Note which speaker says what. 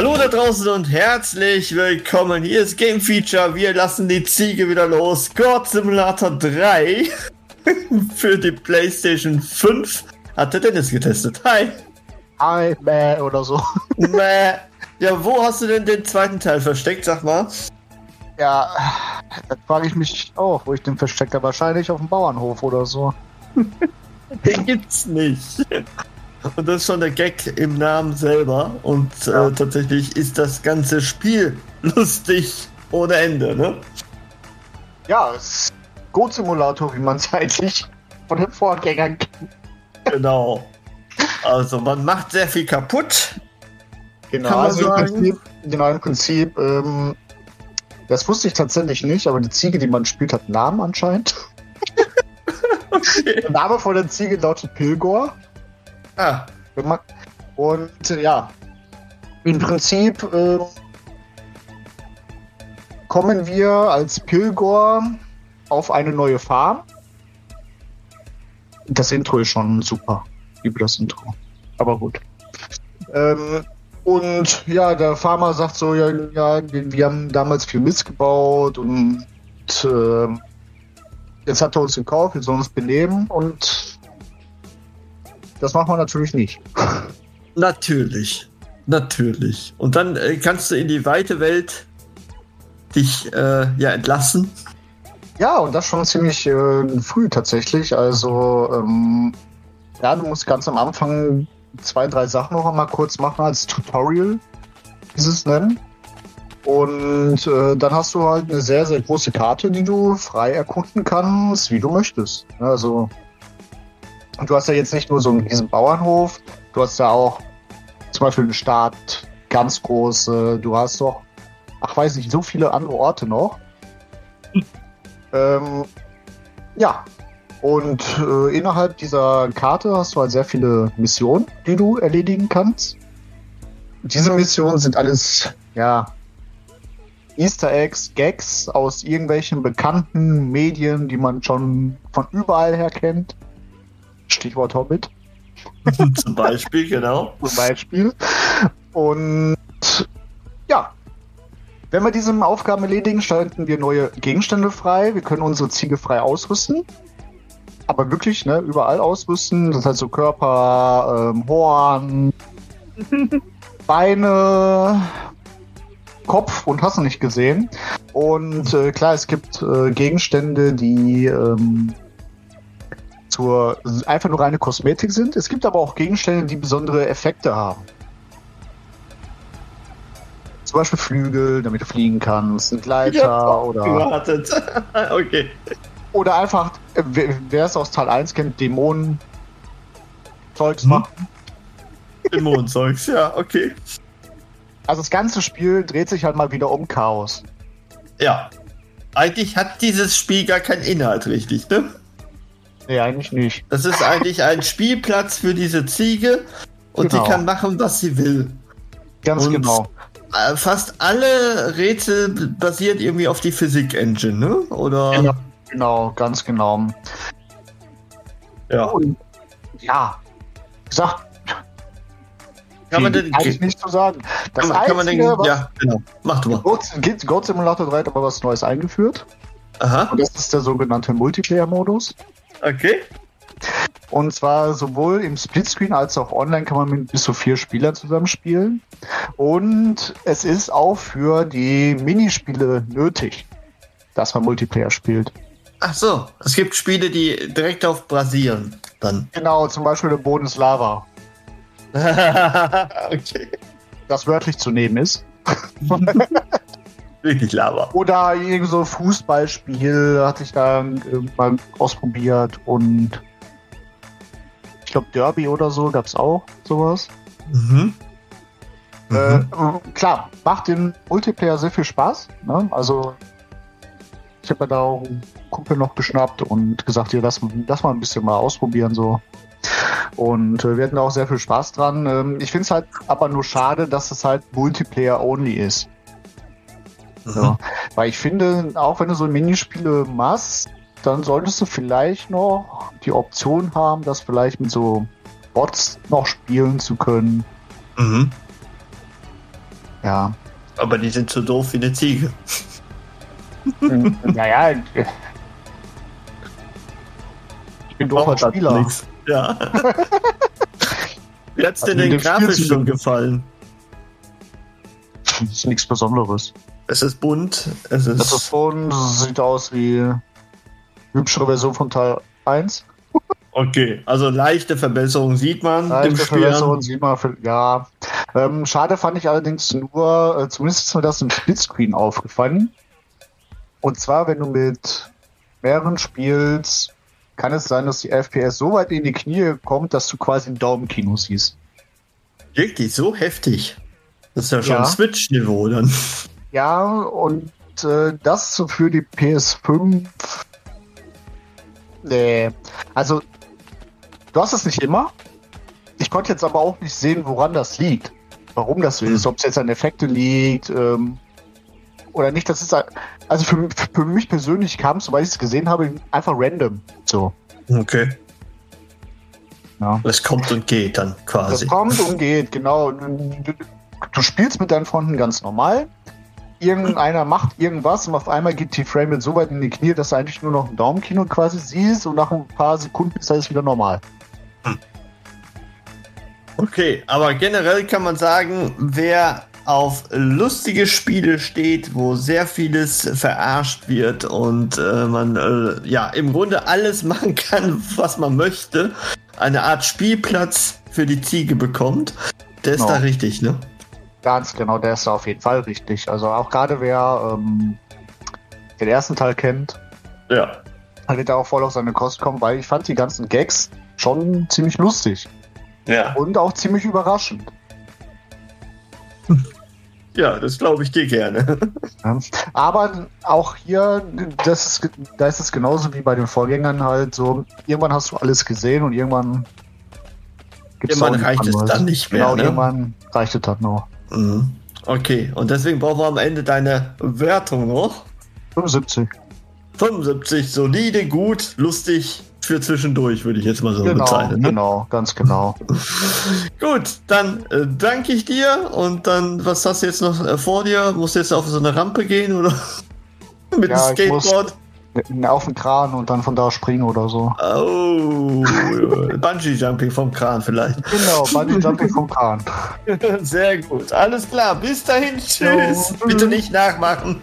Speaker 1: Hallo da draußen und herzlich willkommen. Hier ist Game Feature. Wir lassen die Ziege wieder los. God Simulator 3 für die PlayStation 5 hat der Dennis getestet. Hi.
Speaker 2: Hi, Mäh oder so.
Speaker 1: Mäh. Ja, wo hast du denn den zweiten Teil versteckt, sag mal?
Speaker 2: Ja, da frage ich mich auch, wo ich den versteckt habe. Wahrscheinlich auf dem Bauernhof oder so.
Speaker 1: Den gibt's nicht. Und das ist schon der Gag im Namen selber. Und ja. äh, tatsächlich ist das ganze Spiel lustig ohne Ende, ne?
Speaker 2: Ja, es ist Go-Simulator, wie man es eigentlich von den Vorgängern kennt.
Speaker 1: Genau. Also man macht sehr viel kaputt.
Speaker 2: Genau, also im Prinzip, genau, im Prinzip ähm, das wusste ich tatsächlich nicht, aber die Ziege, die man spielt, hat einen Namen anscheinend. okay. Der Name von der Ziege lautet Pilgor. Ah. Und äh, ja, im Prinzip äh, kommen wir als Pilgor auf eine neue Farm. Das Intro ist schon super. Ich das Intro. Aber gut. Ähm, und ja, der Farmer sagt so, ja, ja wir haben damals viel Mist gebaut und äh, jetzt hat er uns gekauft, wir sollen uns benehmen und das macht man natürlich nicht.
Speaker 1: Natürlich. Natürlich. Und dann äh, kannst du in die weite Welt dich äh, ja entlassen.
Speaker 2: Ja, und das schon ziemlich äh, früh tatsächlich. Also, ähm, ja, du musst ganz am Anfang zwei, drei Sachen noch einmal kurz machen als Tutorial, dieses nennen. Und äh, dann hast du halt eine sehr, sehr große Karte, die du frei erkunden kannst, wie du möchtest. Also du hast ja jetzt nicht nur so einen riesen Bauernhof, du hast ja auch zum Beispiel eine Stadt, ganz große, du hast doch, ach weiß nicht, so viele andere Orte noch. ähm, ja, und äh, innerhalb dieser Karte hast du halt sehr viele Missionen, die du erledigen kannst. Diese Missionen sind alles, ja, Easter Eggs, Gags aus irgendwelchen bekannten Medien, die man schon von überall her kennt. Stichwort Hobbit.
Speaker 1: Zum Beispiel, genau.
Speaker 2: Zum Beispiel. Und ja, wenn wir diese Aufgaben erledigen, schalten wir neue Gegenstände frei. Wir können unsere Ziege frei ausrüsten aber wirklich, ne, überall ausrüsten. Das heißt so Körper, ähm, Horn, Beine, Kopf und hast du nicht gesehen. Und äh, klar, es gibt äh, Gegenstände, die ähm, zur einfach nur reine Kosmetik sind. Es gibt aber auch Gegenstände, die besondere Effekte haben. Zum Beispiel Flügel, damit du fliegen kannst, ein Gleiter oder. Gewartet. okay. Oder einfach, äh, wer es aus Teil 1 kennt, Dämonen Zeugs hm. machen.
Speaker 1: Dämonenzeugs, ja, okay.
Speaker 2: Also das ganze Spiel dreht sich halt mal wieder um Chaos.
Speaker 1: Ja. Eigentlich hat dieses Spiel gar keinen Inhalt, richtig, ne?
Speaker 2: Nee, eigentlich nicht.
Speaker 1: Das ist eigentlich ein Spielplatz für diese Ziege und genau. die kann machen, was sie will.
Speaker 2: Ganz und genau.
Speaker 1: Äh, fast alle Rätsel basieren irgendwie auf die Physik-Engine, ne? Oder?
Speaker 2: Genau. Genau, ganz genau.
Speaker 1: Ja. Und,
Speaker 2: ja, gesagt, kann man denn eigentlich nicht zu sagen. Das kann, kann man denn, ja, genau. Mach du mal. Goat Simulator 3 hat aber was Neues eingeführt. Aha. Und das ist der sogenannte Multiplayer-Modus.
Speaker 1: Okay.
Speaker 2: Und zwar sowohl im Splitscreen als auch online kann man mit bis zu vier Spielern zusammenspielen. Und es ist auch für die Minispiele nötig, dass man Multiplayer spielt.
Speaker 1: Ach so, es gibt Spiele, die direkt auf basieren dann.
Speaker 2: Genau, zum Beispiel der Boden ist Lava. okay. Das wörtlich zu nehmen ist.
Speaker 1: Wirklich Lava.
Speaker 2: Oder irgend so Fußballspiel hatte ich da mal ausprobiert und ich glaube Derby oder so gab es auch sowas. Mhm. Äh, klar, macht den Multiplayer sehr viel Spaß. Ne? Also ich habe mir da auch einen Kumpel noch geschnappt und gesagt, hier, lass, lass mal ein bisschen mal ausprobieren so. Und äh, wir hatten auch sehr viel Spaß dran. Ähm, ich finde es halt aber nur schade, dass es halt Multiplayer-only ist.
Speaker 1: Mhm.
Speaker 2: So. Weil ich finde, auch wenn du so Minispiele machst, dann solltest du vielleicht noch die Option haben, das vielleicht mit so Bots noch spielen zu können.
Speaker 1: Mhm.
Speaker 2: Ja.
Speaker 1: Aber die sind so doof wie eine Ziege.
Speaker 2: naja, ich bin doof als
Speaker 1: Braucht
Speaker 2: Spieler.
Speaker 1: nix. Ja. Wie hat's dir
Speaker 2: Also
Speaker 1: denn grafisch schon gefallen?
Speaker 2: Das ist nichts Besonderes.
Speaker 1: Es ist bunt, es ist,
Speaker 2: Das ist schon, das sieht aus wie hübschere Version von Teil 1.
Speaker 1: okay. Also leichte Verbesserung sieht man im
Speaker 2: Leichte
Speaker 1: Spiel.
Speaker 2: Verbesserung sieht man, für, ja. Ähm, schade fand ich allerdings nur, äh, zumindest ist mir das im Splitscreen aufgefallen. Und zwar, wenn du mit mehreren spielst, kann es sein, dass die FPS so weit in die Knie kommt, dass du quasi ein Daumenkino siehst.
Speaker 1: Wirklich so heftig. Das ist ja schon
Speaker 2: Ja.
Speaker 1: Switch-Niveau dann.
Speaker 2: Ja, und äh, das für die PS5. Nee. Also, du hast es nicht immer. Ich konnte jetzt aber auch nicht sehen, woran das liegt. Warum das so ist. Ob es jetzt an Effekte liegt ähm, oder nicht. Das ist also für, für mich persönlich kam es, soweit ich es gesehen habe, einfach random. So.
Speaker 1: Okay.
Speaker 2: Ja.
Speaker 1: Es kommt und geht dann quasi.
Speaker 2: kommt und geht, genau. Du, du spielst mit deinen Freunden ganz normal. Irgendeiner macht irgendwas und auf einmal geht die Frame so weit in die Knie, dass du eigentlich nur noch ein Daumenkino quasi siehst und nach ein paar Sekunden ist alles wieder normal.
Speaker 1: Okay, aber generell kann man sagen, wer auf lustige Spiele steht, wo sehr vieles verarscht wird und äh, man äh, ja im Grunde alles machen kann, was man möchte, eine Art Spielplatz für die Ziege bekommt, der ist
Speaker 2: Genau.
Speaker 1: da richtig, ne?
Speaker 2: Ganz genau, der ist da auf jeden Fall richtig. Also auch gerade wer ähm, den ersten Teil kennt,
Speaker 1: Ja.
Speaker 2: der wird da auch voll auf seine Kost kommen, weil ich fand die ganzen Gags schon ziemlich lustig
Speaker 1: Ja.
Speaker 2: und auch ziemlich überraschend.
Speaker 1: Ja, das glaube ich dir gerne.
Speaker 2: Aber auch hier, das ist, da ist es genauso wie bei den Vorgängern halt so, irgendwann hast du alles gesehen und irgendwann gibt's
Speaker 1: Irgendwann reicht es dann nicht mehr,
Speaker 2: Genau,
Speaker 1: ne?
Speaker 2: irgendwann reicht es dann noch.
Speaker 1: Mhm. Okay, und deswegen brauchen wir am Ende deine Wertung noch.
Speaker 2: 75.
Speaker 1: 75, solide, gut, lustig für zwischendurch, würde ich jetzt mal so
Speaker 2: Genau,
Speaker 1: bezeichnen. Ne?
Speaker 2: genau, ganz genau.
Speaker 1: Gut, dann äh, danke ich dir und dann, was hast du jetzt noch äh, vor dir? Musst du jetzt auf so eine Rampe gehen oder mit
Speaker 2: Ja,
Speaker 1: dem Skateboard?
Speaker 2: Auf den Kran und dann von da springen oder so.
Speaker 1: Oh, Bungee-Jumping vom Kran vielleicht.
Speaker 2: Genau, Bungee Jumping vom Kran.
Speaker 1: Sehr gut, alles klar, bis dahin, tschüss.
Speaker 2: Jo.
Speaker 1: Bitte nicht nachmachen.